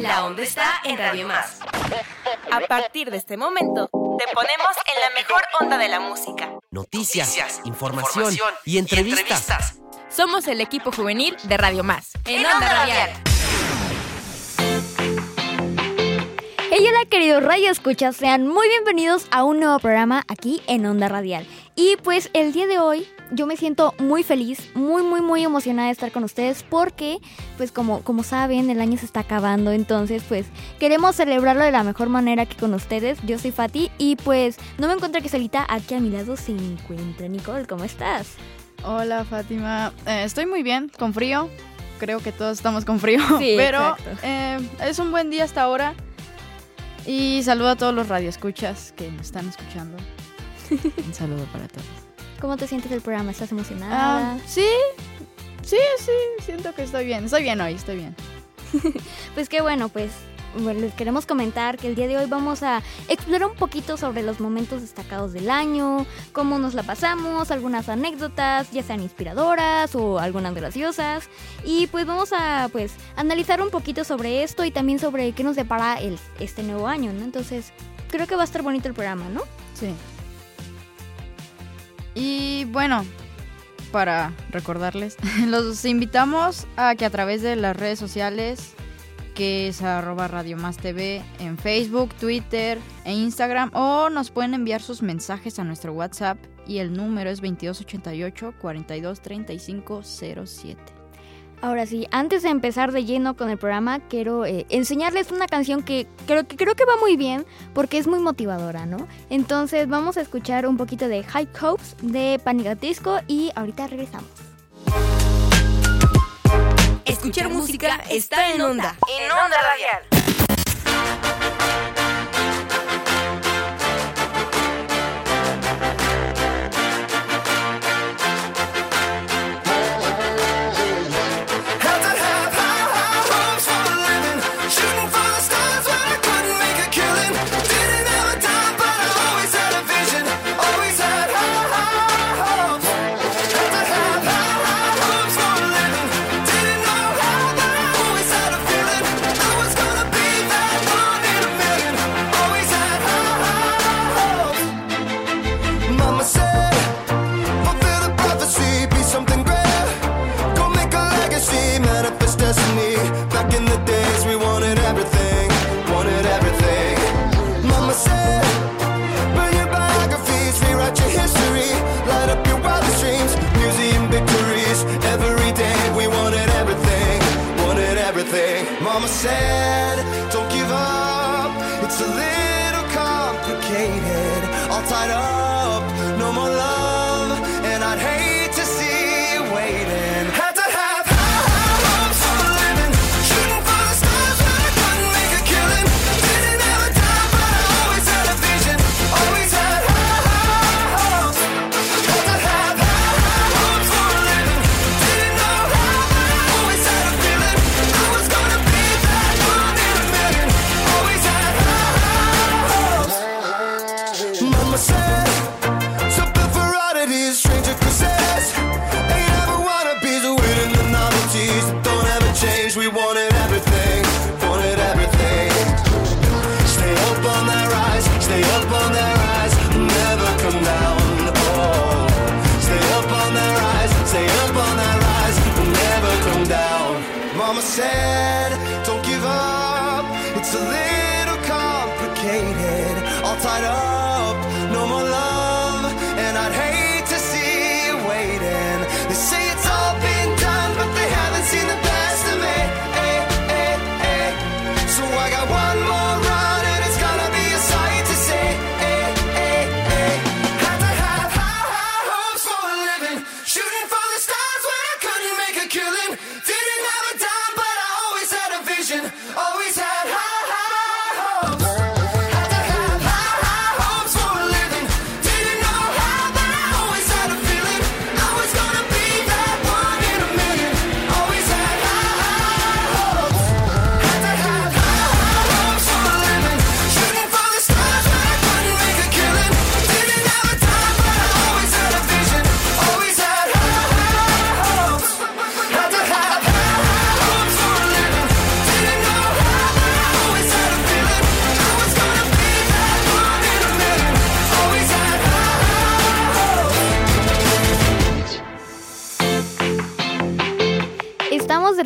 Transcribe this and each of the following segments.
La onda está en Radio Más. A partir de este momento, te ponemos en la mejor onda de la música. Noticias, información, y, entrevistas. Somos el equipo juvenil de Radio Más. En, Onda, Radial. Hey, hola queridos Radio Escuchas, sean muy bienvenidos a un nuevo programa aquí en Onda Radial. Y pues el día de hoy yo me siento muy feliz, muy muy muy emocionada de estar con ustedes porque pues como, como saben el año se está acabando, entonces pues queremos celebrarlo de la mejor manera que con ustedes. Yo soy Fati y pues no me encuentro que solita, aquí a mi lado se encuentra Nicole, ¿cómo estás? Hola Fátima, eh, estoy muy bien, con frío, creo que todos estamos con frío, Sí, pero eh, es un buen día hasta ahora. Y saludo a todos los radioescuchas que me están escuchando. Un saludo para todos. ¿Cómo te sientes del programa? ¿Estás emocionada? Ah, sí, sí, sí, siento que estoy bien. Estoy bien hoy, estoy bien. Pues qué bueno, pues bueno, les queremos comentar que el día de hoy vamos a explorar un poquito sobre los momentos destacados del año, cómo nos la pasamos, algunas anécdotas, ya sean inspiradoras o algunas graciosas. Y pues vamos a pues analizar un poquito sobre esto y también sobre qué nos depara el, este nuevo año, ¿no? Entonces, creo que va a estar bonito el programa, ¿no? Sí. Y bueno, para recordarles, los invitamos a que a través de las redes sociales, que es arroba Radio Más TV, en Facebook, Twitter e Instagram, o nos pueden enviar sus mensajes a nuestro WhatsApp y el número es 2288 423507. Ahora sí, antes de empezar de lleno con el programa, quiero eh, enseñarles una canción que creo, que creo que va muy bien porque es muy motivadora, ¿no? Entonces vamos a escuchar un poquito de High Hopes de Panic! at Disco y ahorita regresamos. Escuchar música está en onda. En Onda Radial.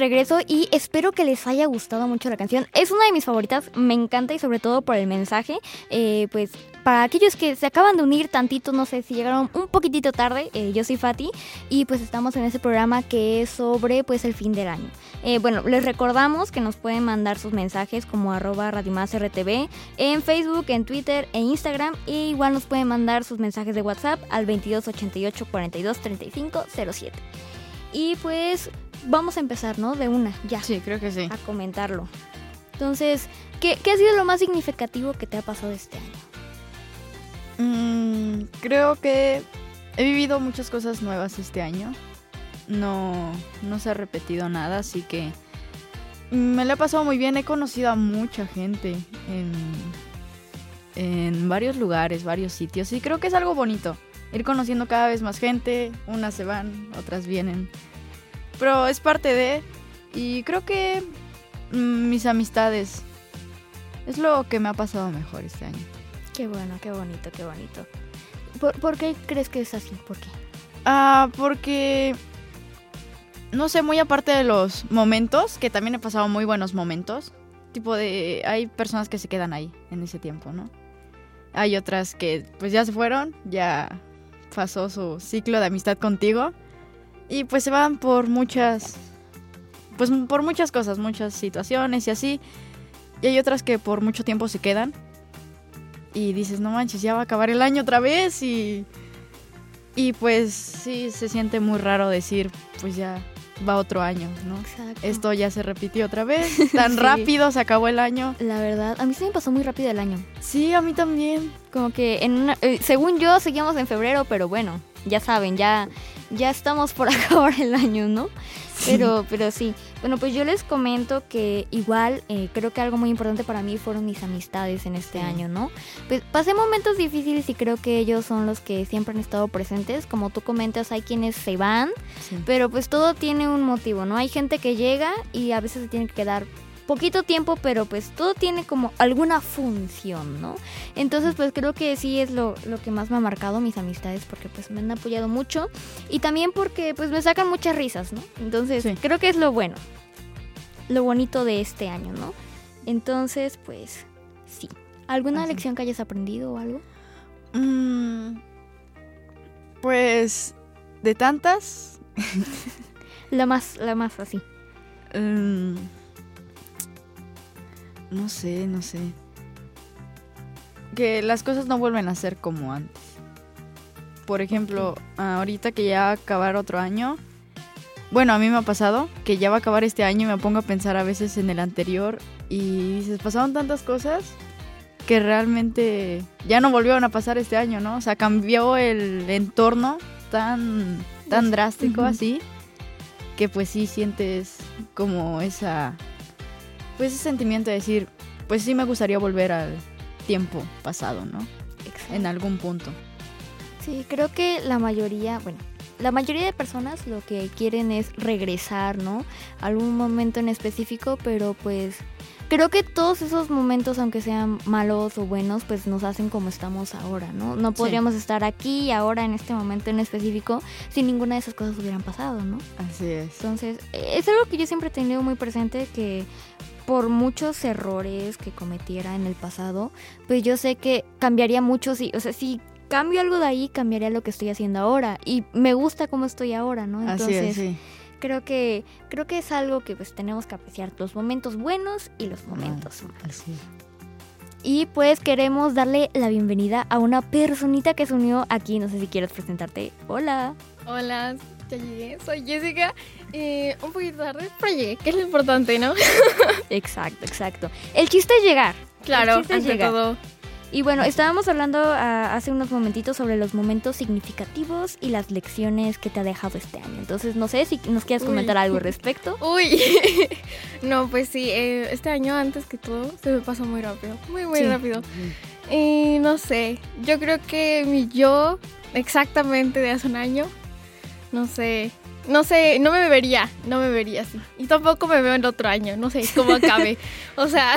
Regreso y espero que les haya gustado mucho la canción. Es una de mis favoritas, me encanta y sobre todo por el mensaje. Eh, pues para aquellos que se acaban de unir tantito, no sé si llegaron un poquitito tarde, eh, yo soy Fati y pues estamos en ese programa que es sobre pues el fin del año. Eh, bueno, les recordamos que nos pueden mandar sus mensajes como arroba Radio Más RTV en Facebook, en Twitter e Instagram. E igual nos pueden mandar sus mensajes de WhatsApp al 2288 42 35 07. Y pues vamos a empezar, ¿no? De una, ya, Sí, creo que sí. a comentarlo. Entonces, ¿qué, ¿qué ha sido lo más significativo que te ha pasado este año? Mm, creo que he vivido muchas cosas nuevas este año. No, no se ha repetido nada, así que me lo he pasado muy bien. He conocido a mucha gente en, en varios lugares, varios sitios. Y creo que es algo bonito. Ir conociendo cada vez más gente. Unas se van, otras vienen. Pero es parte de... Y creo que mm, mis amistades es lo que me ha pasado mejor este año. Qué bueno, qué bonito, qué bonito. ¿Por, por qué crees que es así? ¿Por qué? Ah, porque. No sé, muy aparte de los momentos, que también he pasado muy buenos momentos. Tipo de. Hay personas que se quedan ahí en ese tiempo, ¿no? Hay otras que, pues ya se fueron, ya pasó su ciclo de amistad contigo. Y pues se van por muchas. Pues por muchas cosas, muchas situaciones y así. Y hay otras que por mucho tiempo se quedan. Y dices, no manches, ya va a acabar el año otra vez y. Y pues sí, se siente muy raro decir, pues ya va otro año, ¿no? Exacto. Esto ya se repitió otra vez, tan Sí. rápido se acabó el año. La verdad, a mí se me pasó muy rápido el año. Sí, a mí también. Como que en una, eh, según yo seguíamos en febrero, pero bueno, ya saben, ya ya estamos por acabar el año, ¿no? Pero pero sí. Bueno, pues yo les comento que igual eh, creo que algo muy importante para mí fueron mis amistades en este Sí. año, ¿no? Pues pasé momentos difíciles y creo que ellos son los que siempre han estado presentes. Como tú comentas, hay quienes se van, Sí. pero pues todo tiene un motivo, ¿no? Hay gente que llega y a veces se tiene que quedar poquito tiempo, pero pues todo tiene como alguna función, ¿no? Entonces pues creo que sí es lo, lo que más me ha marcado mis amistades porque pues me han apoyado mucho y también porque pues me sacan muchas risas, ¿no? Entonces Sí. creo que es lo bueno, lo bonito de este año, ¿no? Entonces pues sí. ¿Alguna Así. lección que hayas aprendido o algo? Mm, pues de tantas, La más, la más así. mm, no sé, no sé. Que las cosas no vuelven a ser como antes. Por ejemplo, ahorita que ya va a acabar otro año. Bueno, a mí me ha pasado que ya va a acabar este año y me pongo a pensar a veces en el anterior y dices, pasaron tantas cosas que realmente ya no volvieron a pasar este año, ¿no? O sea, cambió el entorno tan, tan drástico así que pues sí sientes como esa, pues ese sentimiento de decir, pues sí me gustaría volver al tiempo pasado, ¿no? En algún punto. Sí, creo que la mayoría, bueno, la mayoría de personas lo que quieren es regresar, ¿no? A algún momento en específico, pero pues creo que todos esos momentos, aunque sean malos o buenos, pues nos hacen como estamos ahora, ¿no? No podríamos estar aquí, ahora, en este momento en específico, si ninguna de esas cosas hubieran pasado, ¿no? Así es. Entonces, es algo que yo siempre he tenido muy presente que por muchos errores que cometiera en el pasado, pues yo sé que cambiaría mucho si, o sea, si cambio algo de ahí, cambiaría lo que estoy haciendo ahora y me gusta cómo estoy ahora, ¿no? Así Entonces, es, sí. creo que creo que es algo que pues tenemos que apreciar los momentos buenos y los momentos malos. Así. Y pues queremos darle la bienvenida a una personita que se unió aquí, no sé si quieres presentarte. Hola. Hola, ya llegué. Soy Jessica. Eh, un poquito tarde, pero llegué, que es lo importante, ¿no? Exacto, exacto. El chiste es llegar. Claro, ante llegar. todo. Y bueno, estábamos hablando ah, hace unos momentitos sobre los momentos significativos y las lecciones que te ha dejado este año. Entonces, no sé si nos quieres Uy. comentar algo al respecto. Uy, no, pues sí, eh, este año antes que todo se me pasó muy rápido, muy, muy Sí. rápido. Y no sé, yo creo que mi yo exactamente de hace un año, no sé, no sé, no me vería, no me vería así. Y tampoco me veo en otro año, no sé cómo acabe. o sea,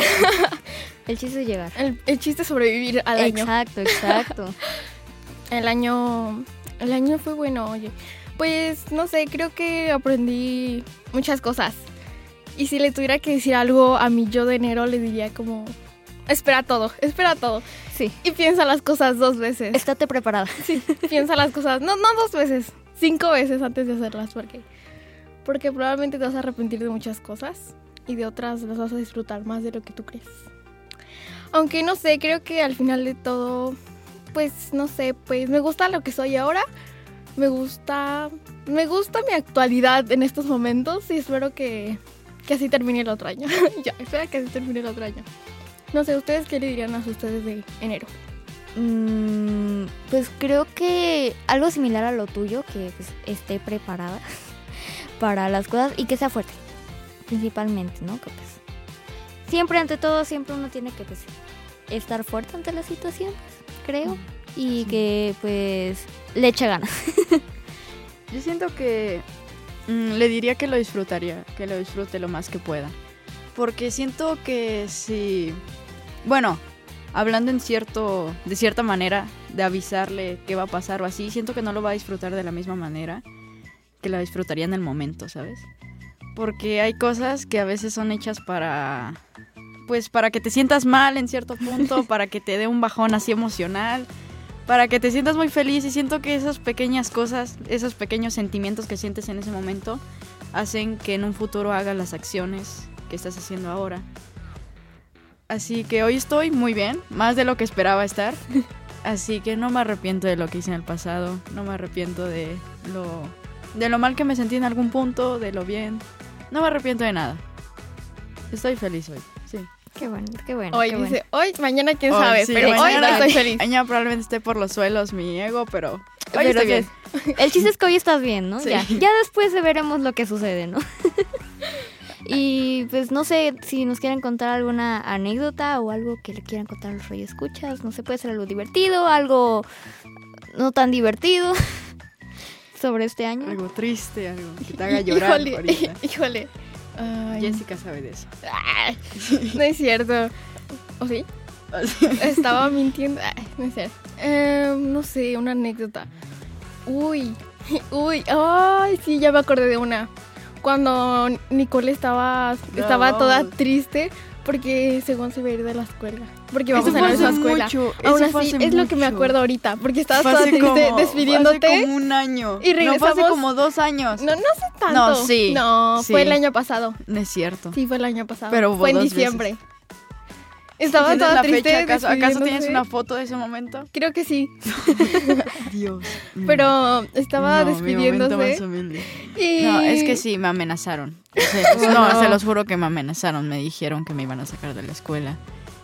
El chiste es llegar. el, el chiste es sobrevivir al año. Exacto, exacto. El año. El año fue bueno, oye. Pues no sé, creo que aprendí muchas cosas. Y si le tuviera que decir algo a mi yo de enero, le diría como, espera todo, espera todo. Sí. Y piensa las cosas dos veces. Estate preparada. Sí, piensa las cosas, no, no dos veces, cinco veces antes de hacerlas, porque, porque probablemente te vas a arrepentir de muchas cosas y de otras las vas a disfrutar más de lo que tú crees. Aunque no sé, creo que al final de todo, pues no sé, pues me gusta lo que soy ahora, me gusta, me gusta mi actualidad en estos momentos y espero que, que así termine el otro año. ya, espera que así termine el otro año. No sé, ¿ustedes qué le dirían a ustedes de enero? Mm, pues creo que algo similar a lo tuyo, que pues, esté preparada para las cosas y que sea fuerte, principalmente, ¿no? Que pues siempre ante todo, siempre uno tiene que pues, estar fuerte ante las situaciones, creo, y que pues le eche ganas. Yo siento que mm, le diría que lo disfrutaría, que lo disfrute lo más que pueda. Porque siento que si, bueno, hablando en cierto, de cierta manera, de avisarle qué va a pasar o así, siento que no lo va a disfrutar de la misma manera que la disfrutaría en el momento, ¿sabes? Porque hay cosas que a veces son hechas para, pues, para que te sientas mal en cierto punto, para que te dé un bajón así emocional para que te sientas muy feliz y siento que esas pequeñas cosas, esos pequeños sentimientos que sientes en ese momento hacen que en un futuro hagas las acciones que estás haciendo ahora. Así que hoy estoy muy bien, más de lo que esperaba estar. Así que no me arrepiento de lo que hice en el pasado, no me arrepiento de lo de lo mal que me sentí en algún punto, de lo bien. No me arrepiento de nada. Estoy feliz hoy. Sí. Qué bueno, qué bueno. Hoy qué dice, hoy, mañana quién Hoy, sabe, sí, pero hoy mañana- estoy feliz. Mañana probablemente esté por los suelos mi ego, pero hoy Pero estoy bien. El chiste es que hoy estás bien, ¿no? Sí. Ya, ya después veremos lo que sucede, ¿no? Y pues no sé si nos quieren contar alguna anécdota o algo que le quieran contar a los reyes escuchas. No sé, puede ser algo divertido, algo no tan divertido sobre este año. Algo triste, algo que te haga llorar híjole, ahorita. híjole. Ay, Jessica sabe de eso. ay, no es cierto. ¿O sí? Estaba mintiendo. Ay, no es cierto. Em, no sé, una anécdota. Uy, uy, ay, sí, ya me acordé de una. Cuando Nicole estaba, estaba No. toda triste porque según se iba a ir de la escuela. Porque vamos Eso a la misma hace escuela. mucho, Aún así, hace es lo que me acuerdo ahorita. Porque estabas toda hace triste como- despidiéndote. Hace como un año. Y No, fue hace regresamos- como dos años. No, no sé tanto. No, sí, No, sí. fue el año pasado. No es cierto. Sí, fue el año pasado. Pero fue en diciembre. Estaba ¿Tienes toda la triste. fecha acaso? ¿Acaso tienes una foto de ese momento? Creo que sí. Dios. Pero estaba No, mi momento más despidiéndose. Y... No, es que sí, me amenazaron. Se- no, se los juro que me amenazaron. Me dijeron que me iban a sacar de la escuela.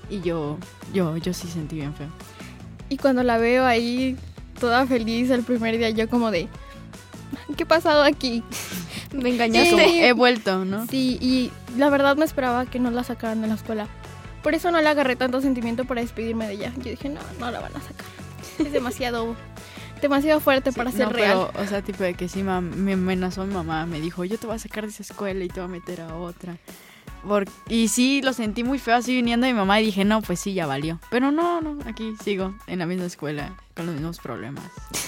Y yo, yo, yo sí sentí bien feo. Y cuando la veo ahí, toda feliz el primer día, yo como de. ¿Qué ha pasado aquí? Me engañaste. Sí. he vuelto, ¿no? Sí, y la verdad me esperaba que no la sacaran de la escuela. Por eso no le agarré tanto sentimiento para despedirme de ella. Yo dije, no, no la van a sacar. Es demasiado, demasiado fuerte para ser no, real. pero, o sea, tipo de que sí me amenazó mi mamá. Me dijo, yo te voy a sacar de esa escuela y te voy a meter a otra. Y sí, lo sentí muy feo así viniendo de mi mamá y dije, no, pues sí, ya valió. Pero no, no, aquí sigo en la misma escuela, con los mismos problemas.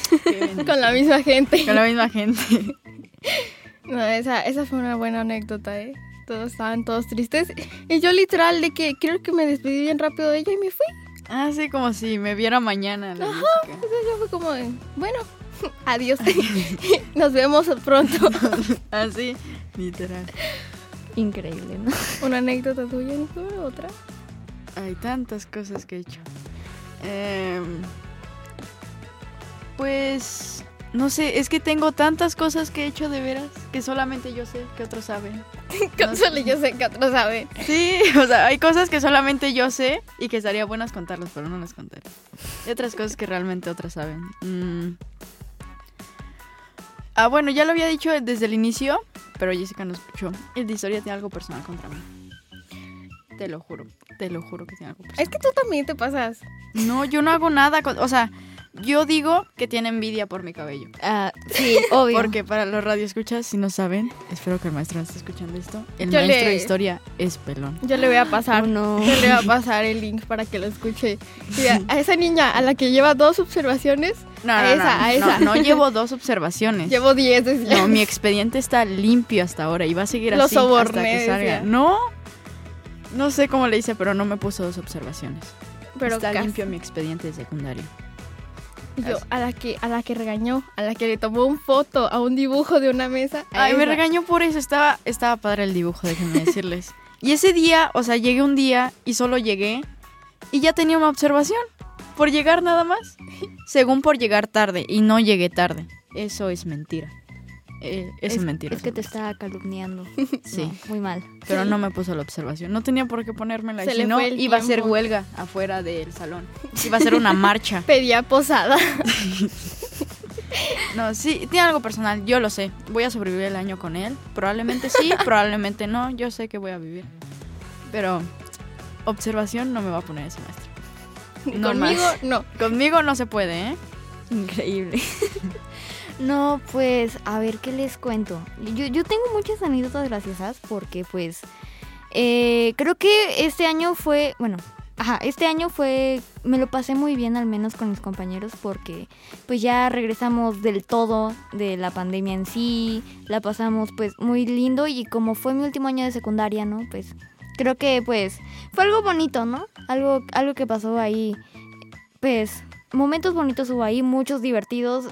Con la misma gente. Con la misma gente. No, esa, esa fue una buena anécdota, ¿eh? Todos estaban todos tristes. Y yo literal de que creo que me despedí bien rápido de ella y me fui. Así como si me viera mañana la música. Entonces yo fue como de, bueno, adiós. Nos vemos pronto. Así, literal. Increíble, ¿no? Una anécdota tuya, Nicole, otra. Hay tantas cosas que he hecho. Em, pues, no sé, es que tengo tantas cosas que he hecho de veras que solamente yo sé, que otros saben. Que solo yo sé que otros saben. Sí, o sea, hay cosas que solamente yo sé y que estaría buenas contarlas, pero no las contaré. Y otras cosas que realmente otras saben. Mm. Ah, bueno, ya lo había dicho desde el inicio, pero Jessica no escuchó. El de historia tiene algo personal contra mí. Te lo juro, te lo juro que tiene algo personal. Es que tú también te pasas. No, yo no hago nada. con- o sea, Yo digo que tiene envidia por mi cabello. Ah, sí, obvio. Porque para los radioescuchas, si no saben, espero que el maestro no esté escuchando esto. El Yo maestro le- de historia es pelón. Yo le voy a pasar. Oh, no. Yo le voy a pasar el link para que lo escuche. Y a, a esa niña a la que lleva dos observaciones, No, A no, esa, no, a esa. No, llevo dos observaciones. llevo 10, decía. No, mi expediente está limpio hasta ahora y va a seguir Lo así hasta que salga. decía. No, no sé cómo le hice, pero no me puso dos observaciones. pero está casi. limpio mi expediente de secundaria. Yo, a la que a la que regañó, a la que le tomó un foto a un dibujo de una mesa. Ay, me esa. regañó por eso. Estaba, estaba padre el dibujo, déjenme decirles. Y ese día, o sea, llegué un día y solo llegué y ya tenía una observación. Por llegar nada más. Según por llegar tarde y no llegué tarde. Eso es mentira. Eh, es, mentira. Es que te está calumniando. Sí. No, muy mal. Pero no me puso la observación. No tenía por qué ponérmela. Se si no, iba a ser huelga afuera del salón. Iba a ser una marcha. Pedía posada. No, sí, tiene algo personal. Yo lo sé. Voy a sobrevivir el año con él. Probablemente sí, probablemente no. Yo sé que voy a vivir. Pero observación no me va a poner ese maestro. No Conmigo, más. no. Conmigo no se puede, ¿eh? Increíble. No, pues, a ver, ¿qué les cuento? Yo, yo tengo muchas anécdotas graciosas porque, pues, eh, creo que este año fue, bueno, ajá, este año fue, me lo pasé muy bien al menos con mis compañeros porque, pues, ya regresamos del todo de la pandemia en sí, la pasamos, pues, muy lindo y como fue mi último año de secundaria, ¿no? Pues, creo que, pues, fue algo bonito, ¿no? Algo, algo que pasó ahí, pues, momentos bonitos hubo ahí, muchos divertidos.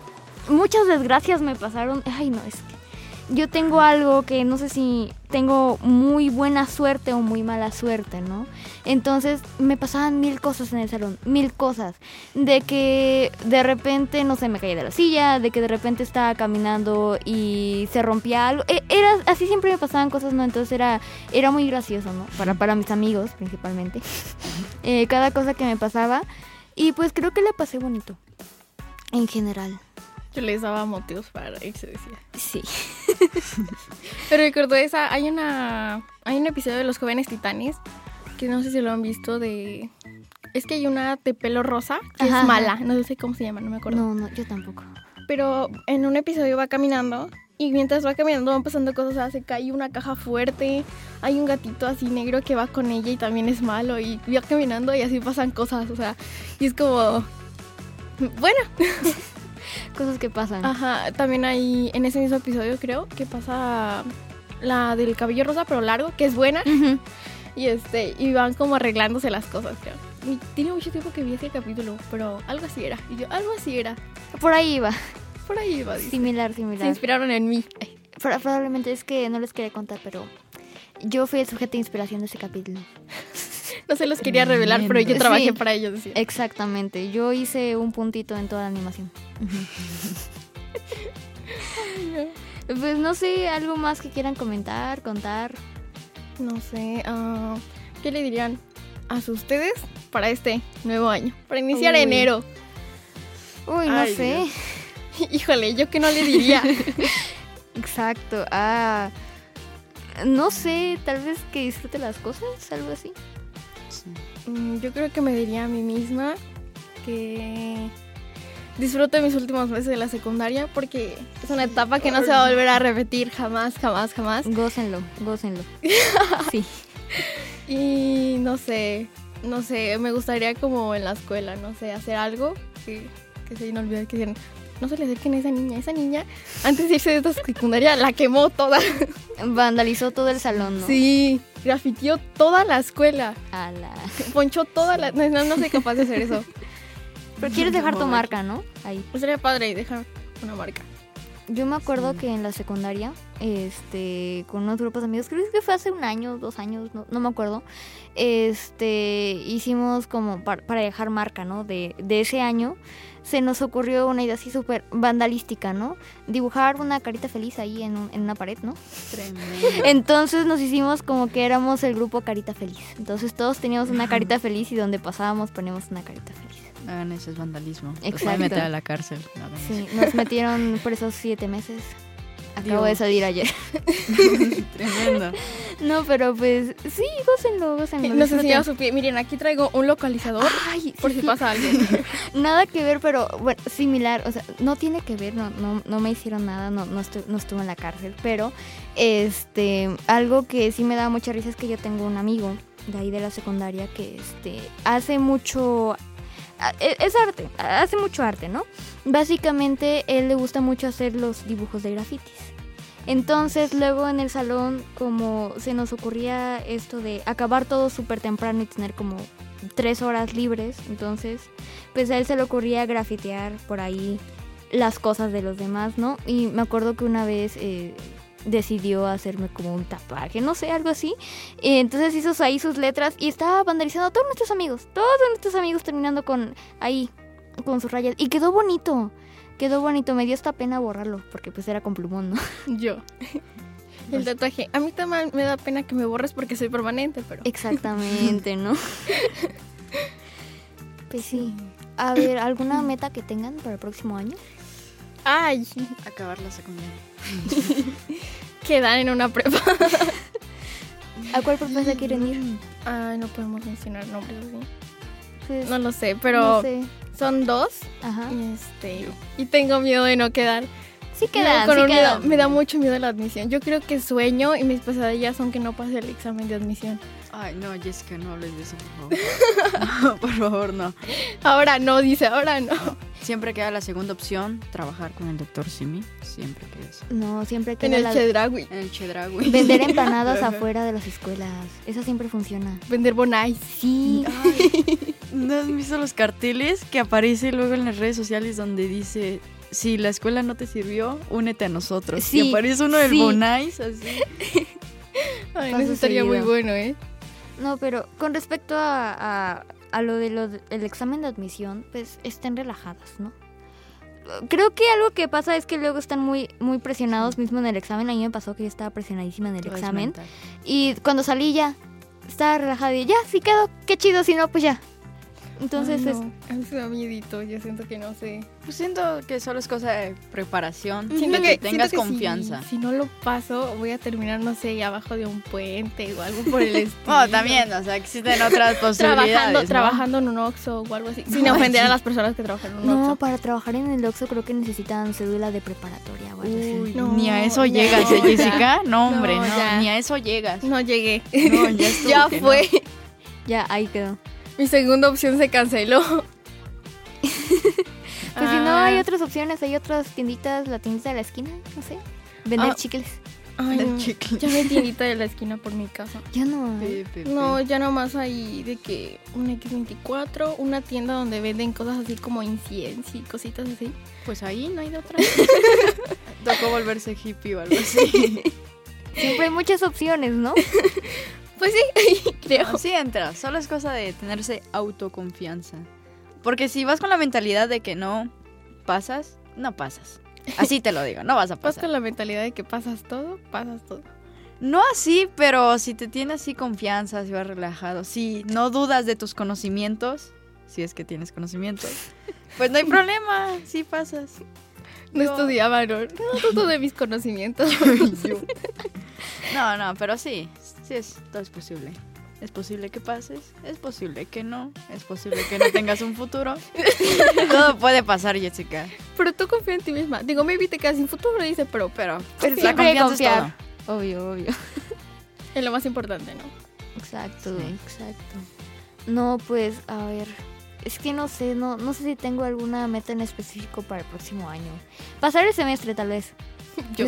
Muchas desgracias me pasaron. Ay, no, es que yo tengo algo que no sé si tengo muy buena suerte o muy mala suerte, ¿no? Entonces me pasaban mil cosas en el salón, mil cosas. De que de repente, no sé, me caía de la silla, de que de repente estaba caminando y se rompía algo. E- Era, así siempre me pasaban cosas, ¿no? Entonces era, era muy gracioso, ¿no? Para, para mis amigos, principalmente. Eh, cada cosa que me pasaba. Y pues creo que la pasé bonito. En general. Yo les daba motivos para reírse, decía. Sí. Pero recuerdo esa, hay una hay un episodio de Los Jóvenes Titanes que no sé si lo han visto de es que hay una de pelo rosa que Ajá, es mala, ajá. no sé cómo se llama, no me acuerdo. No, no, yo tampoco. Pero en un episodio va caminando y mientras va caminando van pasando cosas, o sea, se cae una caja fuerte, hay un gatito así negro que va con ella y también es malo y va caminando y así pasan cosas, o sea, y es como bueno, Cosas que pasan. Ajá, también hay en ese mismo episodio creo que pasa la del cabello rosa pero largo, que es buena y este y van como arreglándose las cosas, creo. Y tiene mucho tiempo que vi ese capítulo, pero algo así era. Y yo, algo así era. Por ahí iba. Por ahí iba, dice. Similar, Se similar. inspiraron en mí. Ay, probablemente es que no les quería contar, pero yo fui el sujeto de inspiración de ese capítulo. No se los quería revelar, pero yo Sí. trabajé para ellos, decía. Exactamente. Yo hice un puntito en toda la animación. pues no sé, algo más que quieran comentar, contar. No sé, ah, ¿qué le dirían a ustedes para este nuevo año? Para iniciar Uy. enero. Uy, no Ay, sé. Híjole, ¿yo qué no le diría? Exacto. Ah, no sé, tal vez que disfrute las cosas, algo así. Mm, Yo creo que me diría a mí misma que disfrute mis últimos meses de la secundaria porque es una etapa que no se va a volver a repetir jamás, jamás, jamás. Gócenlo, gócenlo. sí. Y no sé, no sé, me gustaría como en la escuela, no sé, hacer algo que, que se inolvidable, que digan, no se le acerquen a esa niña, esa niña, antes de irse de esta secundaria, la quemó toda. Vandalizó todo el salón, ¿no? Sí, grafitió toda la escuela, A la... ponchó toda la... No, no, no soy capaz de hacer eso. Pero quieres dejar tu marca, ¿no? Ahí. Pues sería padre dejar una marca. Yo me acuerdo que en la secundaria, este, con unos grupos de amigos, creo que fue hace un año, dos años, no, no me acuerdo, este, hicimos como par- para dejar marca, ¿no? De, de ese año, se nos ocurrió una idea así súper vandalística, ¿no? Dibujar una carita feliz ahí en, un- en una pared, ¿no? Tremendo. Entonces nos hicimos como que éramos el grupo Carita Feliz. Entonces todos teníamos una carita feliz y donde pasábamos poníamos una carita feliz. Hagan eso, es vandalismo. Los Exacto. meter a la cárcel. No Sí, nos metieron por esos siete meses. Acabo de salir ayer. Tremendo. No, pero pues sí, gócenlo, gócenlo. Nos enseñaba su pie. Miren, aquí traigo un localizador Ay, por sí, si pasa algo. Nada que ver, pero bueno, similar, o sea, no tiene que ver, no, no, no me hicieron nada, no, no, estu- no estuve en la cárcel, pero este, algo que sí me da mucha risa es que yo tengo un amigo de ahí de la secundaria que este, hace mucho, es arte, hace mucho arte, ¿no? Básicamente él le gusta mucho hacer los dibujos de grafitis. Entonces luego en el salón como se nos ocurría esto de acabar todo súper temprano y tener como tres horas libres, entonces pues a él se le ocurría grafitear por ahí las cosas de los demás, ¿no? Y me acuerdo que una vez eh, decidió hacerme como un tatuaje, no sé, algo así. Y entonces hizo ahí sus letras y estaba vandalizando a todos nuestros amigos, todos nuestros amigos terminando con ahí, con sus rayas. Y quedó bonito, quedó bonito, me dio esta pena borrarlo, porque pues era con plumón, ¿no? Yo. El tatuaje. A mí también me da pena que me borres porque soy permanente, pero. Exactamente, ¿no? Pues sí. A ver, ¿alguna meta que tengan para el próximo año? Ay, Acabar la secundaria. quedan en una prepa. ¿A cuál propuesta quieren ir? Ay, no podemos mencionar nombres así. Pues, No lo sé, pero no sé. son dos. Ajá. Y este. Y tengo miedo de no quedar. Sí quedan, da con sí miedo- me da mucho miedo la admisión. Yo creo que sueño y mis pesadillas son que no pase el examen de admisión. Ay, no, Jessica, no hables de eso, por favor. No, por favor, no. Ahora no, dice, ahora no. Siempre queda la segunda opción, trabajar con el doctor Simi. Siempre queda eso. No, siempre En queda el la... Chedraui. En el Chedraui. Vender empanadas afuera de las escuelas. Esa siempre funciona. Vender bonais. Sí. ¿No has visto los carteles que aparece luego en las redes sociales donde dice si la escuela no te sirvió, únete a nosotros? Sí, y aparece uno del sí. Bonais así. Ay, eso estaría muy bueno, ¿eh? No, pero con respecto a, a, a lo de lo del examen de admisión, pues estén relajadas, ¿no? Creo que algo que pasa es que luego están muy, muy presionados mismo en el examen. A mí me pasó que yo estaba presionadísima en el Todo examen. Y cuando salí ya, estaba relajada y ya, sí quedó, qué chido, si no, pues ya. Entonces, Ay, es- no. Me da miedito, yo siento que no sé. Pues siento que solo es cosa de preparación. Siento que, que, te tengas siento que si- confianza. Si, no lo paso, voy a terminar, no sé, abajo de un puente o algo por el estilo. Bueno, también, o sea, existen otras posibilidades. Trabajando, ¿no? trabajando en un Oxxo o algo así. Sin ofender a las personas que trabajan en un no, Oxxo. para trabajar en el Oxxo creo que necesitan cédula de preparatoria o algo así. Uy, No, ni a eso llegas, ¿eh. Jessica? No, hombre, No, no, ni a eso llegas. No llegué. No, ya ya no. fue. Ya, ahí quedó. Mi segunda opción se canceló. Pues si no, Ah. hay otras opciones, hay otras tienditas, la tiendita de la esquina, no sé. Vender Ah. chicles. Ay, Del no. chicle. Ya no hay tiendita de la esquina por mi casa. Ya no hay. Pepe, No, ya nomás hay de que un X24, una tienda donde venden cosas así como incienso y cositas así. Pues ahí no hay de otra. Tocó volverse hippie o algo así. Siempre hay muchas opciones, ¿no? Pues sí, creo. Así entra, solo es cosa de tenerse autoconfianza. Porque si vas con la mentalidad de que no pasas, no pasas. Así te lo digo, no vas a Vas pasar. con la mentalidad de que pasas todo, pasas todo. No así, pero si te tienes así confianza, si vas relajado, si no dudas de tus conocimientos, si es que tienes conocimientos, pues no hay problema, sí pasas. No estudiaba, no, no dudo de mis conocimientos. No, no, pero sí, sí es, todo es posible. Es posible que pases, es posible que no, es posible que no tengas un futuro. Todo puede pasar, Jessica. Pero tú confía en ti misma. Digo, maybe te quedas sin futuro, dice, pero, Pero, Pero la confianza es confiar. todo. Obvio, obvio. es lo más importante, ¿no? Exacto, Sí. exacto. No, pues, a ver. Es que no sé, no, no sé si tengo alguna meta en específico para el próximo año. Pasar el semestre, tal vez. Yo.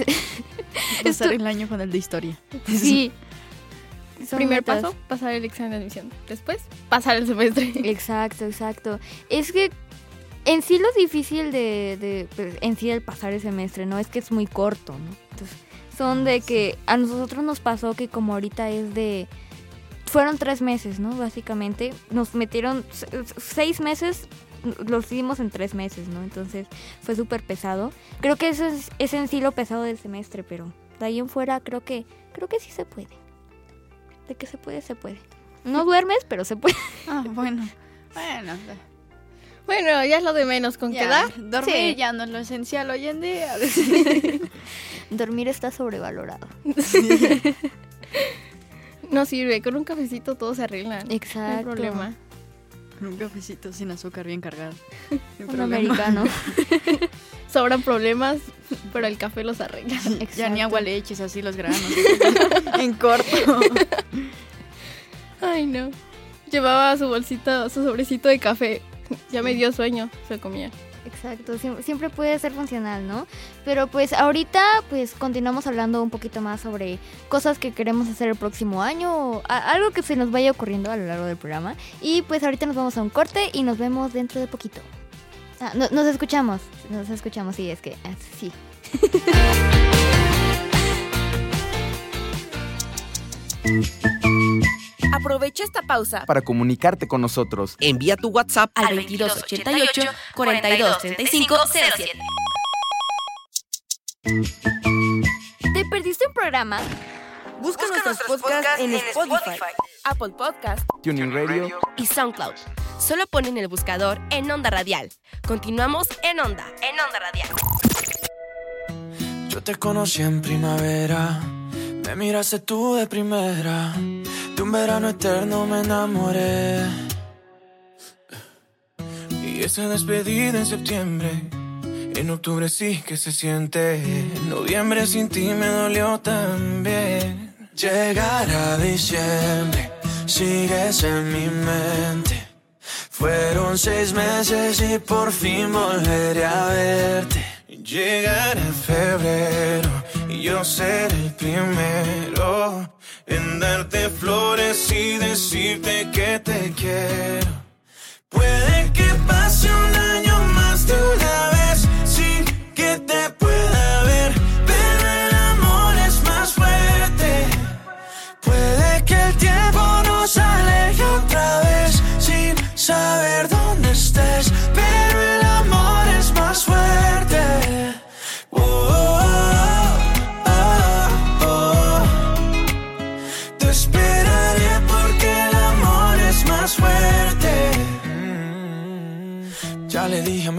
Pasar el año con el de historia. Sí. Son Primer metas. paso, pasar el examen de admisión. Después, pasar el semestre. Exacto, exacto. Es que en sí lo difícil de, de pues, en sí el pasar el semestre, ¿no? Es que es muy corto, ¿no? Entonces, son de que a nosotros nos pasó que como ahorita es de... Fueron tres meses, ¿no? Básicamente. Nos metieron se- seis meses, los hicimos en tres meses, ¿no? Entonces fue súper pesado. Creo que eso es, es en sí lo pesado del semestre, pero de ahí en fuera creo que, creo que sí se puede. De que se puede, se puede. No duermes, pero se puede. Ah, bueno. Bueno, Bueno, ya es lo de menos con quedar. dormir Sí. ya no es lo esencial hoy en día. Dormir está sobrevalorado. No sirve, con un cafecito todo se arregla. No hay Exacto. problema. Un cafecito sin azúcar bien cargado. Un problema. americano. Sobran problemas, pero el café los arregla. Ya ni Exacto. agua le eches así los granos. en corto. Ay, no. Llevaba su bolsita, su sobrecito de café. Ya me dio sueño, se comía. Exacto, siem- siempre puede ser funcional, ¿no? Pero pues ahorita pues continuamos hablando un poquito más sobre cosas que queremos hacer el próximo año, o algo que se nos vaya ocurriendo a lo largo del programa. Y pues ahorita nos vamos a un corte y nos vemos dentro de poquito. Ah, no- nos escuchamos, nos escuchamos, sí, es que ah, sí. Aprovecha esta pausa para comunicarte con nosotros. Envía tu WhatsApp al 2288 4235 07. ¿Te perdiste un programa? Busca, nuestros podcasts en Spotify, Apple Podcast Tuning Radio. y SoundCloud. Solo pon en el buscador en Onda Radial. Continuamos en Onda, en Onda Radial. Yo te conocí en primavera, me miraste tú de primera, de un verano eterno me enamoré. Y esa despedida en septiembre, en octubre sí que se siente, en noviembre sin ti me dolió también. Llegar a diciembre, sigues en mi mente. Fueron seis meses y por fin volveré a verte. Llegará febrero y yo seré el primero en darte flores y decirte que te quiero. Puede que pase un año más de una vez saber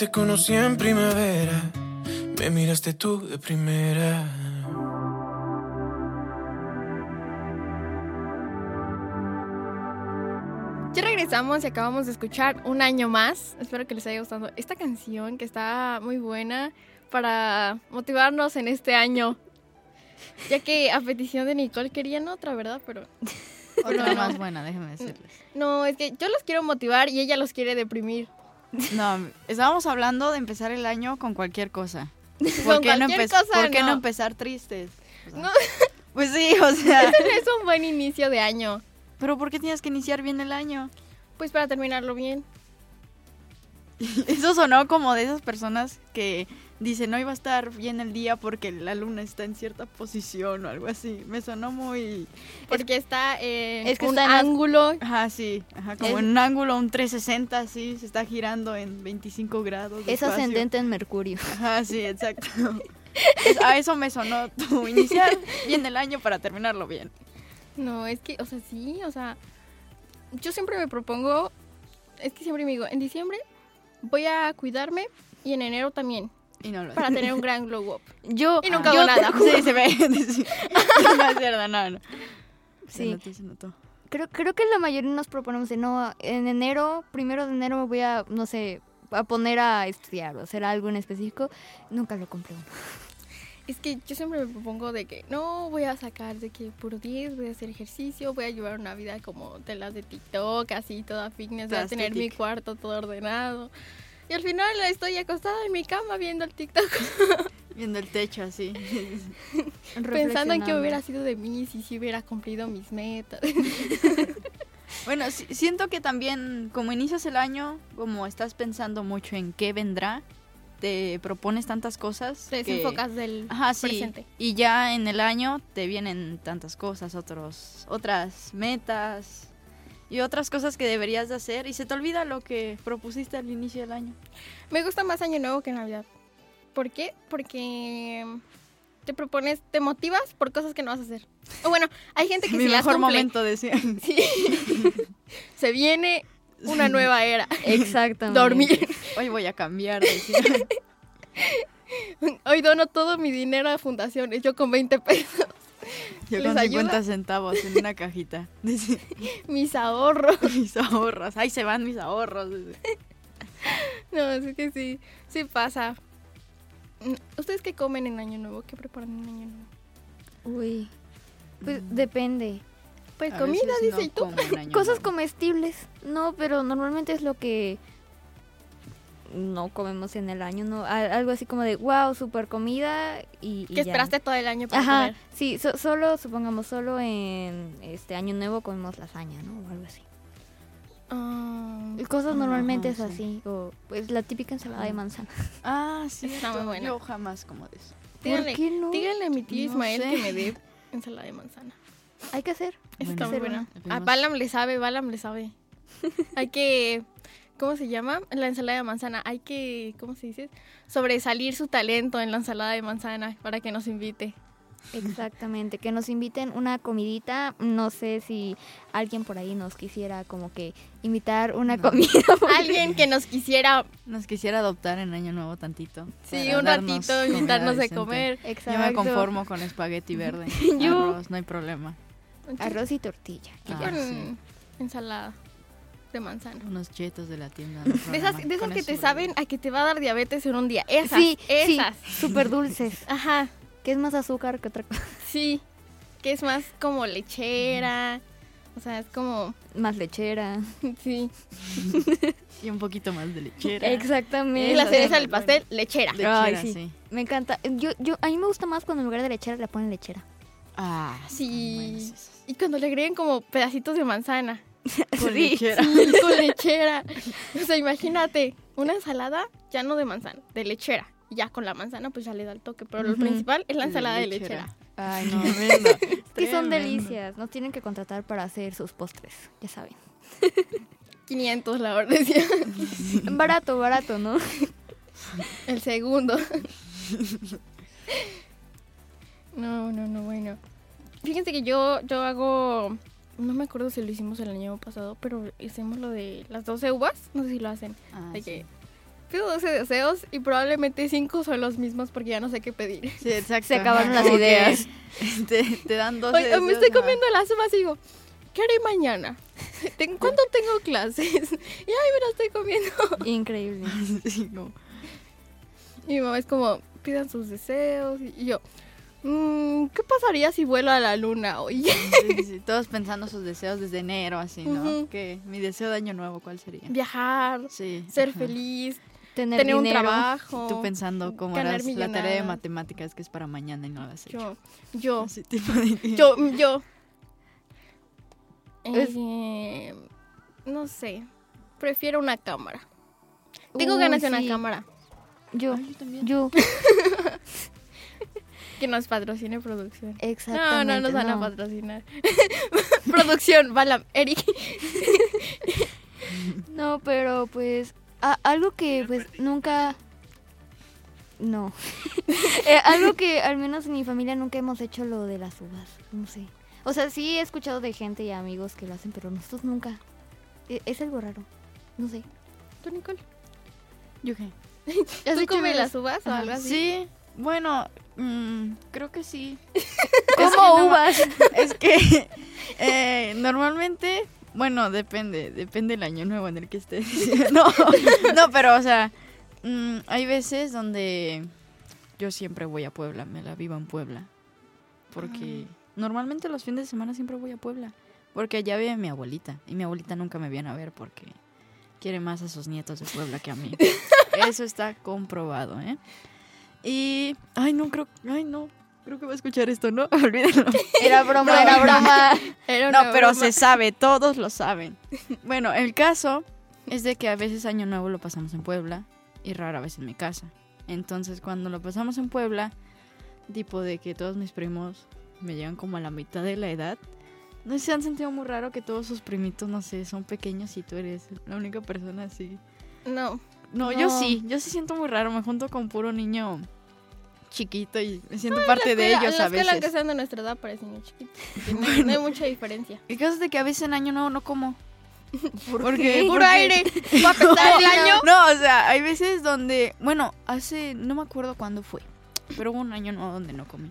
Te conocí en primavera, me miraste tú de primera. Ya regresamos y acabamos de escuchar un año más. Espero que les haya gustado esta canción que está muy buena para motivarnos en este año. Ya que a petición de Nicole querían otra, ¿verdad? Pero Otra no. más buena, déjenme decirles. no, es que yo los quiero motivar y ella los quiere deprimir. No, estábamos hablando de empezar el año con cualquier cosa. Con ¿Por qué, no, cualquier empe- cosa, por qué no no. empezar tristes? O sea, No. Pues sí, o sea. es un buen inicio de año. Pero ¿por qué tienes que iniciar bien el año? Pues para terminarlo bien. Eso sonó como de esas personas que dicen no iba a estar bien el día porque la luna está en cierta posición o algo así. Me sonó muy... Porque está en es que un está ángulo. Ajá, sí. Ajá, como Es- en un ángulo, un 360, así. Se está girando en 25 grados. de Es espacio. ascendente en Mercurio. Ajá, sí, exacto. A eso me sonó tu iniciar bien el año para terminarlo bien. No, es que, o sea, sí, o sea, yo siempre me propongo, es que siempre me digo, en diciembre voy a cuidarme y en enero también. Y no lo para tener un gran glow up. Yo, Y nunca yo hago nada. Sí, se ve. Sí. No es cierto, no, no. Se Sí. notó, se notó. creo, creo que la mayoría nos proponemos de no, en enero, primero de enero me voy a, no sé, a poner a estudiar o hacer algo en específico. Nunca lo cumple uno. Es que yo siempre me propongo de que no voy a sacar de que puro 10, voy a hacer ejercicio, voy a llevar una vida como de las de TikTok, así toda fitness, voy a tener mi cuarto todo ordenado. Y al final estoy acostada en mi cama viendo el TikTok, Viendo el techo así. pensando en qué hubiera sido de mí si sí hubiera cumplido mis metas. Bueno, si- siento que también como inicias el año, como estás pensando mucho en qué vendrá, te propones tantas cosas. Te que- desenfocas del Ajá, sí. presente. Y ya en el año te vienen tantas cosas, otros, otras metas y otras cosas que deberías de hacer y se te olvida lo que propusiste al inicio del año. Me gusta más Año Nuevo que Navidad. ¿Por qué? Porque te propones, te motivas por cosas que no vas a hacer. O bueno, hay gente que Mi si las mejor cumple, momento decía. Sí. Se viene una nueva era. Exactamente. Dormir. Hoy voy a cambiar. Hoy dono todo mi dinero a fundaciones. Yo con 20 pesos. Yo ¿Les con ayuda? 50 centavos en una cajita. Mis ahorros. mis ahorros. Ahí se van mis ahorros. No, es que sí. Sí pasa. Mm, ¿Ustedes qué comen en Año Nuevo? ¿Qué preparan en Año Nuevo? Uy. Pues depende. Pues A comida, dice no y tú. Cosas nuevo. comestibles. No, pero normalmente es lo que no comemos en el año, no, Al- algo así como de wow, super comida y, y Que esperaste todo el año para Ajá, comer. sí, so- solo supongamos solo en este año nuevo comemos lasaña, ¿no? O algo así. Ah, Cosas normalmente es así, o pues la típica ensalada de manzana. Ah, sí. Está muy buena. Yo jamás como de eso. díganle, qué no? díganle a mi tío Ismael sé. que me dé ensalada de manzana. Hay que hacer. Bueno, está muy buena. una. A Vemos. Balam le sabe, Balam le sabe. Hay que, ¿cómo se llama? La ensalada de manzana. Hay que, ¿cómo se dice? Sobresalir su talento en la ensalada de manzana para que nos invite. Exactamente, que nos inviten una comidita, no sé si alguien por ahí nos quisiera como que invitar una No. comida. Alguien que nos quisiera, Nos quisiera adoptar en año nuevo tantito. sí, un ratito, invitarnos a decente. comer. Exacto. Yo me conformo con espagueti verde. Yo- Arroz, no hay problema. Arroz y tortilla. y Ah, ya. Con sí. ensalada de manzana. Unos chetos de la tienda. De esas, de esas que te saben a que te va a dar diabetes en un día. Esas, sí, esas. sí, súper dulces. Ajá, Que es más azúcar que otra cosa. sí. Que es más como lechera. O sea, es como, Más lechera. sí. Y un poquito más de lechera. Exactamente. Y la cereza del pastel, lechera. Lechera, Ay, sí. sí. Me encanta. Yo, yo, a mí me gusta más cuando en lugar de lechera le ponen lechera. Ah, Sí. Y cuando le agreguen como pedacitos de manzana. Con Sí. lechera. Sí, con lechera. O sea, imagínate, una ensalada ya no de manzana, de lechera. Y ya con la manzana pues ya le da el toque. Pero lo principal es la ensalada de lechera. Ay, no. Tremendo. que son delicias. Nos tienen que contratar para hacer sus postres. Ya saben. 500 la orden. decía. Barato, barato, ¿no? El segundo. No, no, no, bueno. Fíjense que yo, yo hago. No me acuerdo si lo hicimos el año pasado, pero hicimos lo de las 12 uvas. No sé si lo hacen. Ah, de sí. que pido 12 deseos y probablemente 5 son los mismos porque ya no sé qué pedir. Sí, exacto. Se acabaron las ideas. Te, te dan dos Hoy, hoy me estoy comiendo las uvas y digo, ¿qué haré mañana? ¿Cuándo tengo clases? Y ay, me la estoy comiendo. Increíble. Sí, Y mi mamá es como, pidan sus deseos. Y yo, "Mm, ¿qué pasaría si vuelo a la luna hoy? sí, sí, sí, Todos pensando sus deseos desde enero, así, ¿no? Ujú. Que mi deseo de año nuevo, ¿cuál sería? Viajar, Sí. ser ajá. feliz, Tener, tener un trabajo. Tú pensando cómo harás la tarea de matemáticas que es para mañana y no la has hecho. Yo, yo, tipo de yo, yo. Es- Eh, no sé, prefiero una cámara. Tengo Uy, ganas de una sí. cámara. Yo, Ay, yo también. yo. Que nos patrocine producción. No, Exactamente. no nos van a patrocinar. producción, Balam, Eric. No, pero pues a- algo que pues nunca no. Eh, algo que al menos en mi familia nunca hemos hecho lo de las uvas, no sé. O sea, sí he escuchado de gente y amigos que lo hacen, pero nosotros nunca. E- Es algo raro. No sé. ¿Tú, Nicole? ¿Yo qué? ¿Has ¿Tú comes las uvas o algo así? Sí, bueno, mm, creo que sí. Como uvas. Es que eh, normalmente, bueno, depende, depende del año nuevo en el que estés. No, no, pero o sea, mm, hay veces donde yo siempre voy a Puebla, me la vivo en Puebla. Porque normalmente los fines de semana siempre voy a Puebla. Porque allá vive mi abuelita. Y mi abuelita nunca me viene a ver porque quiere más a sus nietos de Puebla que a mí. Eso está comprobado, ¿eh? Y. Ay, no, creo. Ay, no. Creo que va a escuchar esto, ¿no? Olvídenlo. Era broma, No. era broma. Era No, pero broma. se sabe, todos lo saben. Bueno, el caso es de que a veces Año Nuevo lo pasamos en Puebla y rara vez en mi casa. Entonces, cuando lo pasamos en Puebla, tipo de que todos mis primos me llegan como a la mitad de la edad, no sé, se han sentido muy raro que todos sus primitos, no sé, son pequeños y tú eres la única persona así. No. No, yo sí, yo sí siento muy raro, me junto con puro niño chiquito y me siento parte de ellos la a veces. aunque sean de nuestra edad, parecen niños chiquitos. No, hay- no hay mucha diferencia. El caso es de que a veces en Año Nuevo no como. Porque, Puro aire. Va a pesar el año. No, o sea, hay veces donde, bueno, hace, no me acuerdo cuándo fue, pero hubo un año nuevo donde no comí.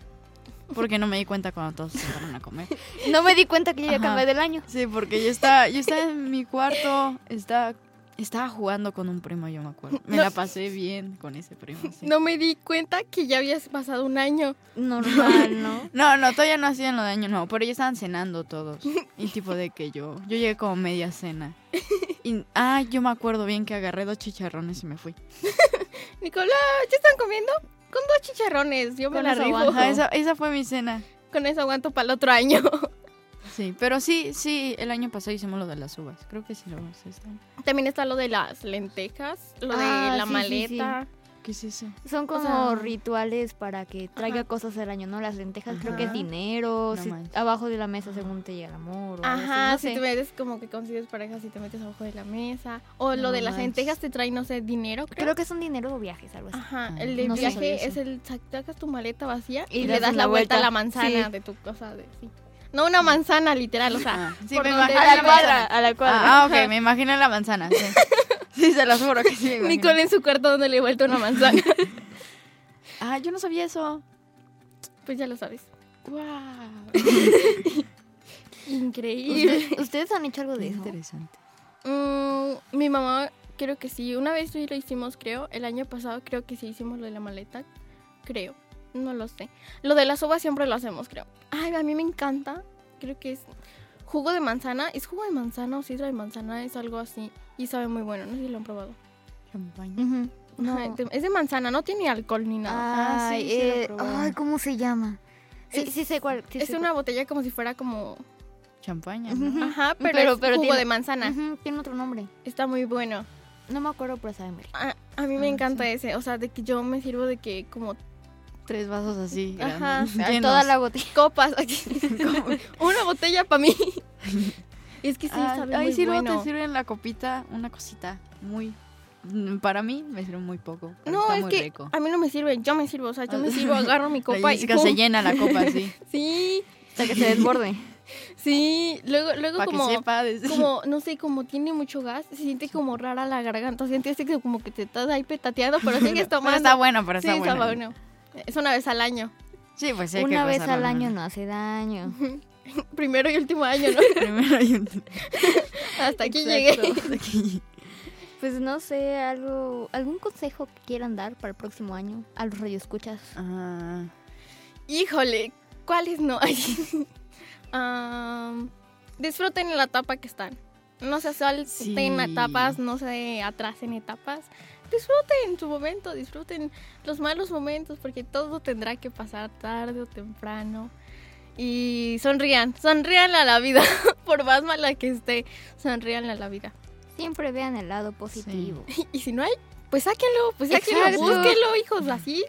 Porque no me di cuenta cuando todos se sentaron a comer. No me di cuenta que ya Ajá. cambié del año. Sí, porque yo estaba, yo estaba en mi cuarto, estaba, estaba jugando con un primo, yo me acuerdo. Me No. la pasé bien con ese primo. sí. No me di cuenta que ya habías pasado un año. Normal, ¿no? No, no, todavía no hacían lo de año nuevo, pero ya estaban cenando todos. Y tipo de que yo, yo llegué como media cena. Y, ah, yo me acuerdo bien que agarré dos chicharrones y me fui. Nicolás, ¿ya están comiendo? Con dos chicharrones. Yo me la rifo. Ajá, esa, esa fue mi cena. Con eso aguanto para el otro año. Sí, pero sí, sí, el año pasado hicimos lo de las uvas. Creo que sí lo vamos a hacer. También está lo de las lentejas, lo Ah, de la sí, sí, maleta. ¿Qué es eso? Son como sea- rituales para que traiga Ajá. cosas del año, ¿no? Las lentejas creo que es dinero, No si- manches. abajo de la mesa según te llega el amor. o así, Ajá, no si sé. te metes como que consigues pareja, si te metes abajo de la mesa. O lo de las lentejas te trae, no sé, dinero, creo. Creo que son dinero o viajes, algo así. Ajá, Ah, el de viaje es el sac- sacas tu maleta vacía y, Y le das la vuelta a la manzana Sí. de tu cosa de sí. No una manzana literal, o sea, Ah, sí, por me imagino A la cuadra, a la cuadra. Ah, ok, me imagino la manzana. Sí, sí se los juro que sí. me. Nicole en su cuarto donde le he vuelto una manzana. Ah, yo no sabía eso. pues ya lo sabes. Wow. Increíble. ¿Ustedes, ustedes han hecho algo de eso? interesante. Mm, mi mamá, creo que sí. Una vez sí lo hicimos, creo. El año pasado creo que sí hicimos lo de la maleta. Creo. No lo sé. Lo de las uvas siempre lo hacemos, creo. Ay, a mí me encanta. Creo que es jugo de manzana. ¿Es jugo de manzana o sidra de manzana? Es algo así. Y sabe muy bueno. No sé si lo han probado. Champaña. No. Es de manzana. No tiene alcohol ni nada. Ah, Ay, sí he eh, probado. ay, ¿cómo se llama? Sí, Es- sí sé cuál. sí es sé una botella como si fuera como... Champaña. Ajá, pero, Pero- es pero jugo tiene- de manzana. tiene otro nombre. Está muy bueno. No me acuerdo, pero sabe muy rico. A, a mí me Ah, encanta sí. ese. O sea, de que yo me sirvo de que como Tres vasos así. Ajá. llenos. Toda la botella. copas. Una botella para mí. es que sí, Ah, sabe ahí muy sí luego bueno. te sirven la copita, una cosita muy... mm, Para mí me sirve muy poco. pero No, está es muy que rico. a mí no me sirve, yo me sirvo, o sea, yo me sirvo, agarro mi copa La y Jessica se ¡pum! llena la copa así. Sí, Hasta que se desborde. sí, luego luego como como no sé, como tiene mucho gas, se siente como rara la garganta, sientes que como que te estás ahí petateando, pero sigues Pero tomando. está bueno, pero sí, está bueno. está bueno. Es una vez al año. Sí, pues sí, hay que Una vez al año no hace daño. Primero y último año, ¿no? Primero hay un... Hasta aquí Exacto. llegué. Aquí. Pues no sé, algo, algún consejo que quieran dar para el próximo año a los radioescuchas. Ah, Híjole, ¿cuáles no? Ay. Am, disfruten la etapa que están. No se salten Sí. etapas, no se atrasen etapas. Disfruten su momento, disfruten los malos momentos, porque todo tendrá que pasar tarde o temprano. Y sonrían, sonrían a la vida, por más mala que esté, sonrían a la vida. Siempre vean el lado positivo. Y si no hay, pues sáquenlo, pues sáquenlo, Exacto. búsquenlo, hijos, así.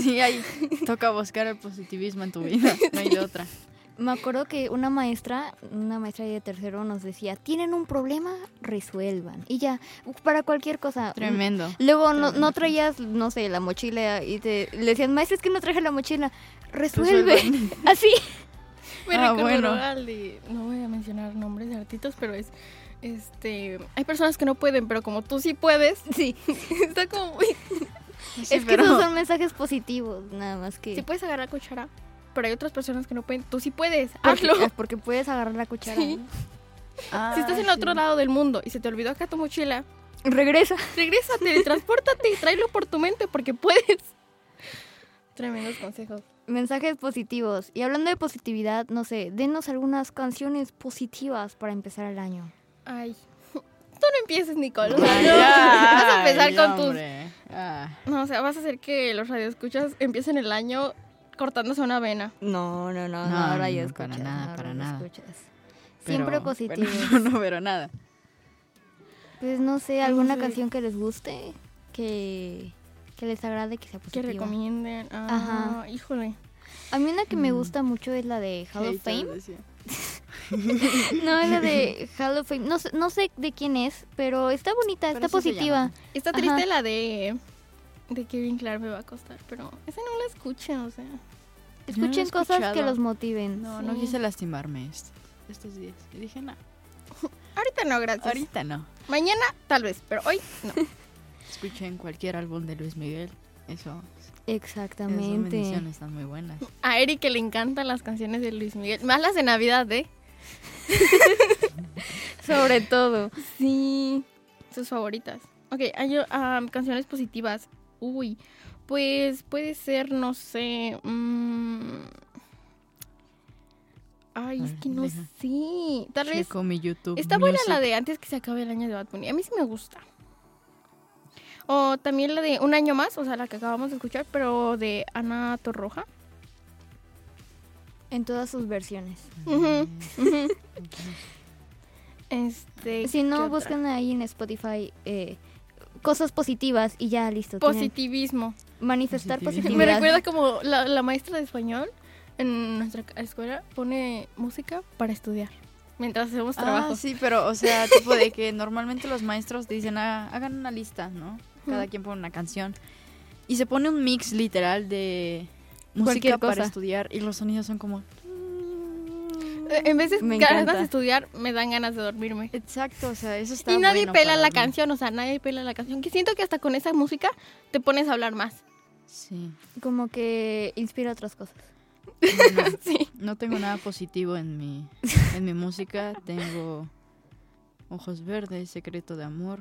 sí, ahí toca buscar el positivismo en tu vida. No hay de otra. Me acuerdo que una maestra, una maestra de tercero nos decía, tienen un problema, resuelvan. Y ya, para cualquier cosa. Tremendo. Luego no, no traías, no sé, la mochila y te le decían, maestra, es que no traje la mochila. Resuelve. Así. Me Ah, bueno. al de. No voy a mencionar nombres de artistas, pero es. Este. Hay personas que no pueden, pero como tú sí puedes. Sí, Está como muy. Sí, es que pero- esos son mensajes positivos, nada más que... Sí puedes agarrar cuchara, pero hay otras personas que no pueden. Tú sí puedes. porque, Hazlo. porque puedes agarrar la cuchara. Sí. ¿no? Ah, Si estás en el otro lado del mundo y se te olvidó acá tu mochila, Regresa. regrésate, transpórtate y tráelo por tu mente porque puedes. Tremendos consejos. Mensajes positivos. Y hablando de positividad, no sé, denos algunas canciones positivas para empezar el año. Ay. Tú no empieces, Nicole. O sea, Ay, no. vas a empezar ay, con tus. Ah. No, o sea, vas a hacer que los radioescuchas empiecen el año cortándose una vena. No, no, no, No, no, ahora no, ya no, escuchas. para nada, para nada. Siempre pero no, no, pero nada. Pues no sé, alguna sé. canción que les guste, que, que les agrade, que sea Que positiva. recomienden. Ah, Ajá. híjole. A mí una que me Mm. gusta mucho es la de Hall of Fame. No, es la de Hall of Fame. No, sé- no sé de quién es, pero está bonita, Pero está positiva. Está Ajá. triste la de. De Kevin Clark me va a costar, pero esa no la escuchen, o sea. No Escuchen cosas que los motiven. No, Sí. no quise lastimarme est- estos días. Y dije, no, Ahorita no, gracias. ahorita no. Mañana tal vez, pero hoy no. Escuchen cualquier álbum de Luis Miguel. Eso, esas Exactamente. bendiciones están muy buenas. A Eric que le encantan las canciones de Luis Miguel. Más las de Navidad, ¿eh? Sobre todo. Sí. Sus favoritas. Ok, hay ah, canciones positivas. Uy. Pues puede ser, no sé. mm, Ay, es que no deja. sé. Tal vez. Checo mi YouTube. Está buena Music. la de antes que se acabe el año de Bad Bunny. A mí sí me gusta. O también la de Un año más, o sea, la que acabamos de escuchar, pero de Ana Torroja. En todas sus versiones. Este. Si ¿qué no, buscan ahí en Spotify eh, cosas positivas y ya listo. Positivismo. manifestar Positivismo. Me recuerda como la, la maestra de español en nuestra escuela pone música para estudiar mientras hacemos Ah, trabajo. sí, pero, o sea, tipo de que normalmente los maestros dicen, "Ah, hagan una lista, ¿no? Cada quien pone una canción. Y se pone un mix literal de música Cualquier para cosa. estudiar y los sonidos son como... En vez de Me ganas de estudiar, me dan ganas de dormirme. Exacto, o sea, eso está Y nadie bueno pela la mí. canción, o sea, nadie pela la canción. Que siento que hasta con esa música te pones a hablar más. Sí. Como que inspira otras cosas. Bueno, Sí. no tengo nada positivo en mi, en mi música. Tengo Ojos Verdes, Secreto de Amor,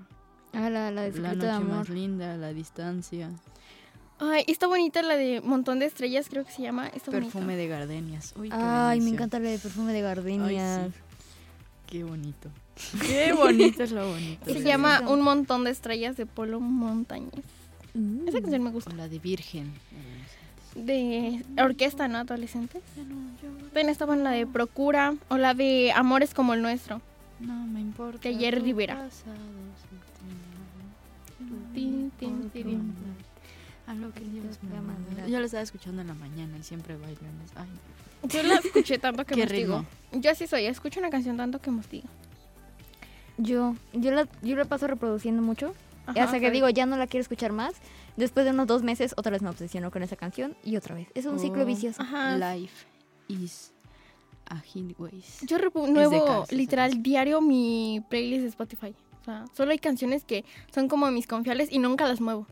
Ah, la, la de La Noche de amor. Más Linda, La Distancia, Ay, está bonita la de Montón de Estrellas, creo que se llama. Está Perfume de Gardenias. Uy, qué Ay, me encanta la de perfume de gardenias. Ay, sí. Qué bonito. Qué bonito es lo bonito. Se llama Bonito. Un Montón de Estrellas de Polo Montañez. Mm. Esa canción me O gusta. la de Virgen. De orquesta, ¿no? Adolescentes. También estaba en la de Procura o la de Amores como el nuestro. No me importa. De Jerry Rivera. pasado, si te- Tin, tin, tin. Algo que Dios me Llama, manda. mira. Yo la estaba escuchando en la mañana y siempre bailan. Ay, Yo la escuché tanto que mostigo. Yo así soy, escucho una canción tanto que mostigo. Yo, yo la, yo la paso reproduciendo mucho. Ajá, hasta que digo, ya no la quiero escuchar más. Después de unos dos meses, otra vez me obsesiono con esa canción y otra vez. Es un ciclo Oh. vicioso. Ajá. Life is a highways. Yo renuevo casa esa literal canción. diario mi playlist de Spotify. O sea, solo hay canciones que son como mis confiables y nunca las muevo.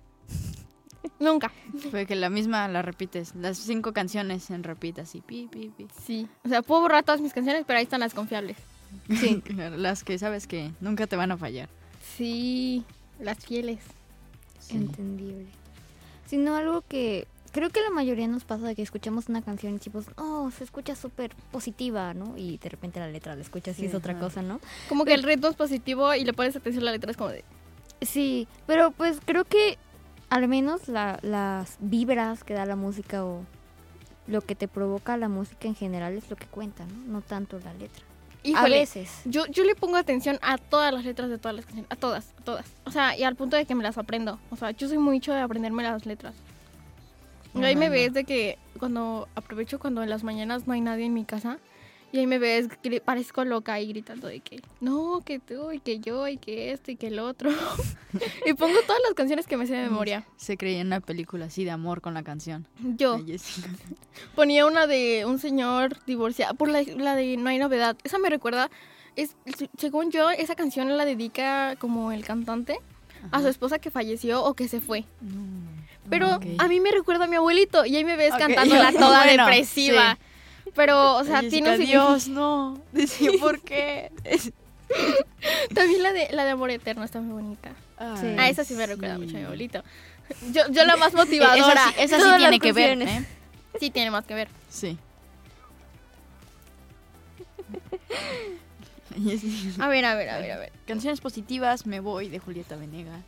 nunca. Fue que la misma la repites. Las cinco canciones en repeat así. Pi, pi, pi. Sí. O sea, puedo borrar todas mis canciones, pero ahí están las confiables. Sí. las que sabes que nunca te van a fallar. Sí, las fieles. Sí. Entendible. Sino algo que creo que la mayoría nos pasa de que escuchamos una canción y decimos, oh, se escucha súper positiva, ¿no? Y de repente la letra la escuchas y es otra cosa, ¿no? Como que el ritmo es positivo y le pones atención a la letra, es como de... Sí, pero pues creo que al menos la- las vibras que da la música o lo que te provoca la música en general es lo que cuenta, ¿no? No tanto la letra. Híjole, A veces. Yo, yo le pongo atención a todas las letras de todas las canciones, a todas, a todas. O sea, y al punto de que me las aprendo. O sea, yo soy mucho de aprenderme las letras. Y ahí me ves de que cuando aprovecho cuando en las mañanas no hay nadie en mi casa Y ahí me ves, parezco loca ahí gritando de que no, que tú, y que yo, y que esto, y que el otro. y pongo todas las canciones que me sé de memoria. Se creía en una película así de amor con la canción. Yo ponía una de un señor divorciado, por la, la de No hay novedad. Esa me recuerda, es, según yo, esa canción la dedica como el cantante a su esposa que falleció o que se fue. Pero Ok. a mí me recuerda a mi abuelito y ahí me ves Ok. cantándola toda Bueno, depresiva. Pero, o sea, Jessica, tiene un Dios, no. Decía, ¿por qué? También la de, la de Amor Eterno está muy bonita. Ay, Ah, esa sí me recuerda mucho a mi abuelito. Yo, yo la más motivadora. Esa sí, esa sí tiene que ver. ¿eh? Sí tiene más que ver. Sí. A ver, a ver, a ver, a ver. Canciones positivas, Me voy, de Julieta Venega.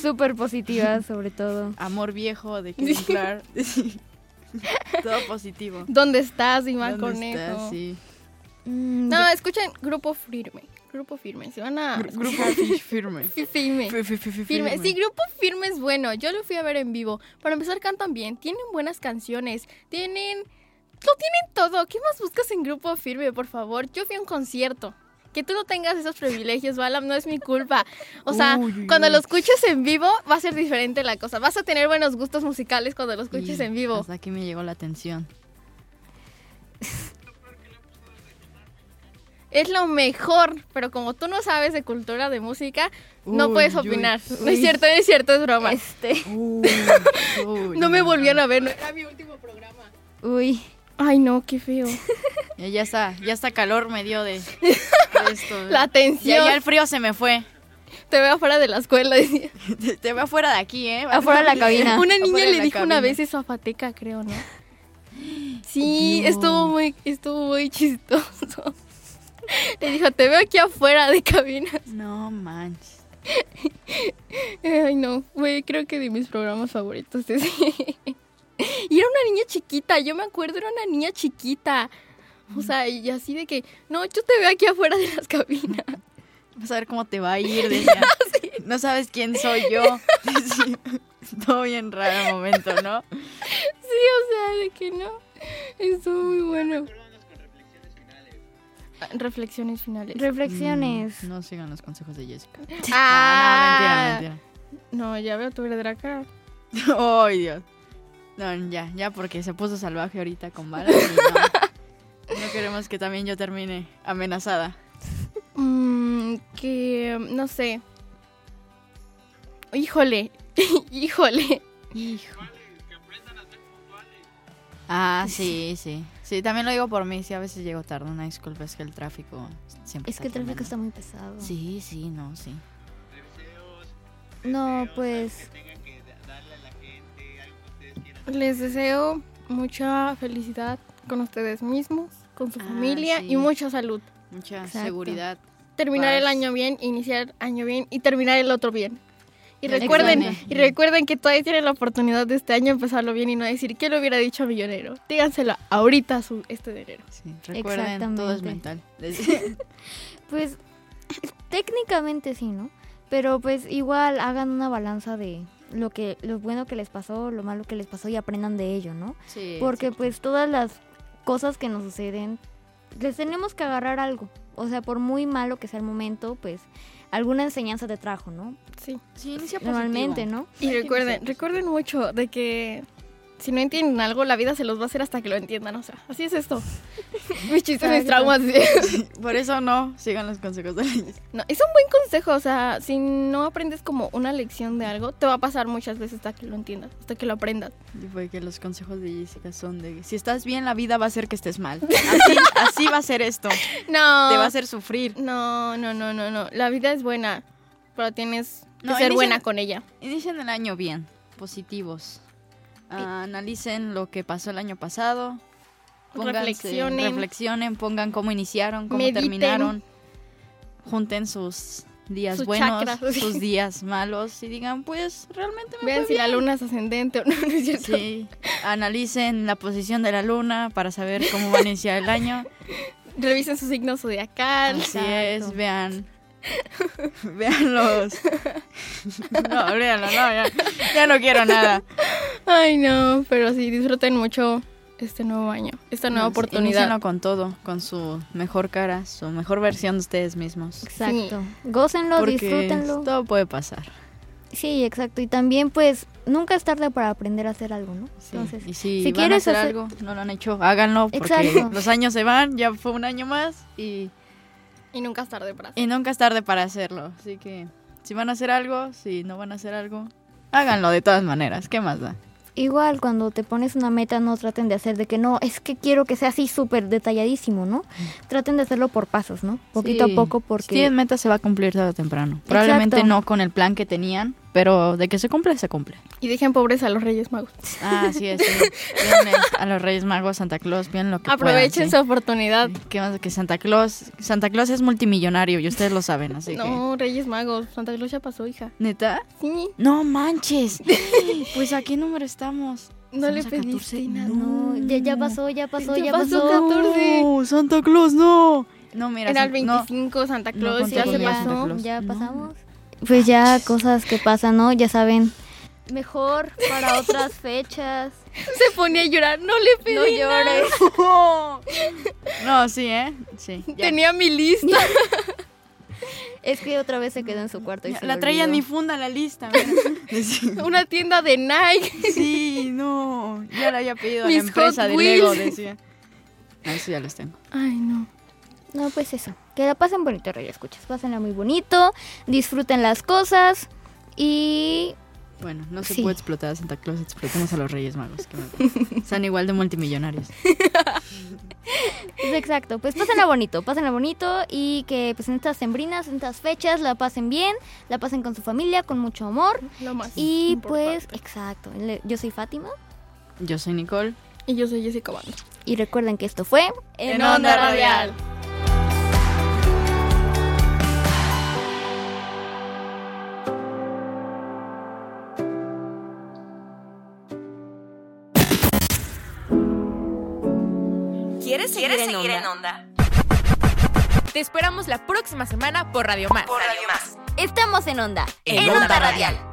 Súper positiva, sobre todo. Amor viejo, de Kevin Clark. Todo positivo. ¿Dónde estás, Iván ¿Dónde Cornejo? estás? Sí. Mm, No, escuchen Grupo Firme. Grupo Firme. Se van a. Grupo firme. Fi- Firme. Fi- fi- fi- fi- Firme. Sí, Grupo Firme es bueno. Yo lo fui a ver en vivo. Para empezar, cantan bien. Tienen buenas canciones. Tienen. Lo tienen todo. ¿Qué más buscas en Grupo Firme, por favor? Yo fui a un concierto. Que tú no tengas esos privilegios, Balam, no es mi culpa. O sea, Uy, uy, cuando uy. lo escuches en vivo, va a ser diferente la cosa. Vas a tener buenos gustos musicales cuando lo escuches Y en vivo. Hasta aquí me llegó la atención. Es lo mejor, pero como tú no sabes de cultura de música, no puedes uy, opinar. No es cierto, no es cierto, es broma. Este. Uy, uy, No me volvieron a ver, no era mi último programa. Uy. Ay, no, qué feo. Ya, está, ya está calor me dio de, de esto. La tensión. ya, ya el frío se me fue. Te veo afuera de la escuela. decía. Te, te veo afuera de aquí, ¿eh? Afuera de la cabina. Una niña le dijo una vez eso a Fateca, creo, ¿no? Sí, Dios. estuvo muy, estuvo muy chistoso. Le dijo, te veo aquí afuera de cabina. No manches. Ay, no, güey, creo que de mis programas favoritos ese. Y era una niña chiquita, yo me acuerdo, era una niña chiquita. O sea, y así de que, no, yo te veo aquí afuera de las cabinas. Vas a ver cómo te va a ir, decía. No sabes quién soy yo. Sí. Todo bien raro el momento, ¿no? Sí, o sea, de que no. Estuvo muy bueno. Reflexiones finales. Reflexiones. Mm, No sigan los consejos de Jessica. Ah, No, no, mentira, No, ya veo tu Draca. mentira. Ay, Dios. No, ya, ya, porque se puso salvaje ahorita con balas. y No, no queremos que también yo termine amenazada. Mm, que, no sé. Híjole, híjole. Hijo. Ah, sí, sí. Sí, también lo digo por mí. Sí, a veces llego tarde. Una disculpa, es que el tráfico siempre Es que el tráfico está muy pesado. Sí, sí, no, sí. No, pues. Les deseo mucha felicidad con ustedes mismos, con su Ah, familia sí. y mucha salud. Mucha Exacto. seguridad. Terminar el año bien, iniciar año bien y terminar el otro bien. Y recuerden, y recuerden que todavía tienen la oportunidad de este año empezarlo bien y no decir que lo hubiera dicho millonero. Díganselo ahorita su, este de enero. Sí, recuerden, todo es mental. Pues técnicamente sí, ¿no? Pero pues igual hagan una balanza de lo que lo bueno que les pasó, lo malo que les pasó y aprendan de ello, ¿no? Sí, Porque pues todas las cosas que nos suceden les tenemos que agarrar algo. O sea, por muy malo que sea el momento, pues alguna enseñanza te trajo, ¿no? Sí. sí, inicia Normalmente, positivo. ¿no? Y recuerden, recuerden mucho de que si no entienden algo, la vida se los va a hacer hasta que lo entiendan. O sea, así es esto. Mis chistes, mis traumas. sí. Por eso no, sigan los consejos de Jessica. No, es un buen consejo. O sea, si no aprendes como una lección de algo, te va a pasar muchas veces hasta que lo entiendas, hasta que lo aprendas. Y fue que los consejos de Jessica son de si estás bien, la vida va a hacer que estés mal. Así, así va a ser esto. No. Te va a hacer sufrir. No, no, no, no, no. La vida es buena, pero tienes que No, ser buena con ella. Inicien el año bien, positivos. Ah, analicen lo que pasó el año pasado. Pónganse- Reflexionen. reflexionen, pongan cómo iniciaron, cómo Mediten. terminaron. Junten sus días Sus buenos, chakras. sus días malos y digan, pues realmente me Vean si la luna es ascendente o no, no es. Sí, analicen la posición de la luna para saber cómo va a iniciar el año. Revisen su signo zodiacal. Así es, vean. Vean los. No, olvídalo, no, ya, ya no quiero nada. Ay, no, pero sí, disfruten mucho este nuevo año, esta nueva No, sí, oportunidad. con todo, con su mejor cara, su mejor versión de ustedes mismos. Exacto. Gócenlo, Porque disfrútenlo. todo puede pasar. Sí, exacto. Y también, pues, nunca es tarde para aprender a hacer algo, ¿no? Sí, Entonces, y si, si van a quieres hacer, hacer- algo, no lo han hecho, háganlo porque Exacto. los años se van, ya fue un año más y, Y nunca es tarde para hacer. y nunca es tarde para hacerlo. Así que si van a hacer algo, si no van a hacer algo, háganlo de todas maneras. ¿Qué más da? igual cuando te pones una meta, no traten de hacer de que no, es que quiero que sea así súper detalladísimo, ¿no? Traten de hacerlo por pasos, ¿no? Poquito Sí. a poco Si porque... tienen meta se va a cumplir tarde o temprano. Probablemente Exacto. no con el plan que tenían, pero de que se cumple, se cumple. Y dejen pobres a los Reyes Magos. Ah, así es. sí. Pídanle a los Reyes Magos, Santa Claus, piden lo que Aprovechen puedan, su oportunidad. ¿Qué más? Que Santa Claus, Santa Claus es multimillonario y ustedes lo saben, así que... No, Reyes Magos. Santa Claus ya pasó, hija. ¿Neta? Sí, No manches. Pues a qué número estamos? no le Estamos pediste 14. nada. No, ya, ya pasó, ya pasó, Ya ya, pasó, pasó. 14. No, Santa Claus, no. No, mira, Era el San- no. 25, Santa no Claus, conté ya se pasó. Ya No. pasamos. Pues ya cosas que pasan, ¿no? Ya saben. Mejor para otras fechas. Se ponía a llorar, no le pedí No llores. No, sí, ¿eh? Sí. ya. Tenía mi lista. Es que otra vez se quedó en su cuarto y Ya, se La traía en mi funda la lista. Una tienda de Nike. Sí, no. Ya la había pedido a la empresa de Lego, decía. Ah, eso ya los tengo. Ay, no. No, pues eso. Que la pasen bonito, Rey Escuchas. Pásenla muy bonito. Disfruten las cosas. Y Bueno, no se Sí. puede explotar a Santa Claus, explotemos a los Reyes Magos. que Son igual de multimillonarios. Es exacto, pues pásenla bonito, pásenla bonito y que pues en estas sembrinas, en estas fechas la pasen bien, la pasen con su familia, con mucho amor Lo más. y importante. pues exacto, yo soy Fátima Yo soy Nicole. Y yo soy Jessica Bando. y recuerden que esto fue En Onda Radial. ¿Quieres seguir, en, onda? Te esperamos la próxima semana por Radio Más. Por Radio Más. Estamos en onda. En Onda Radial. Radial.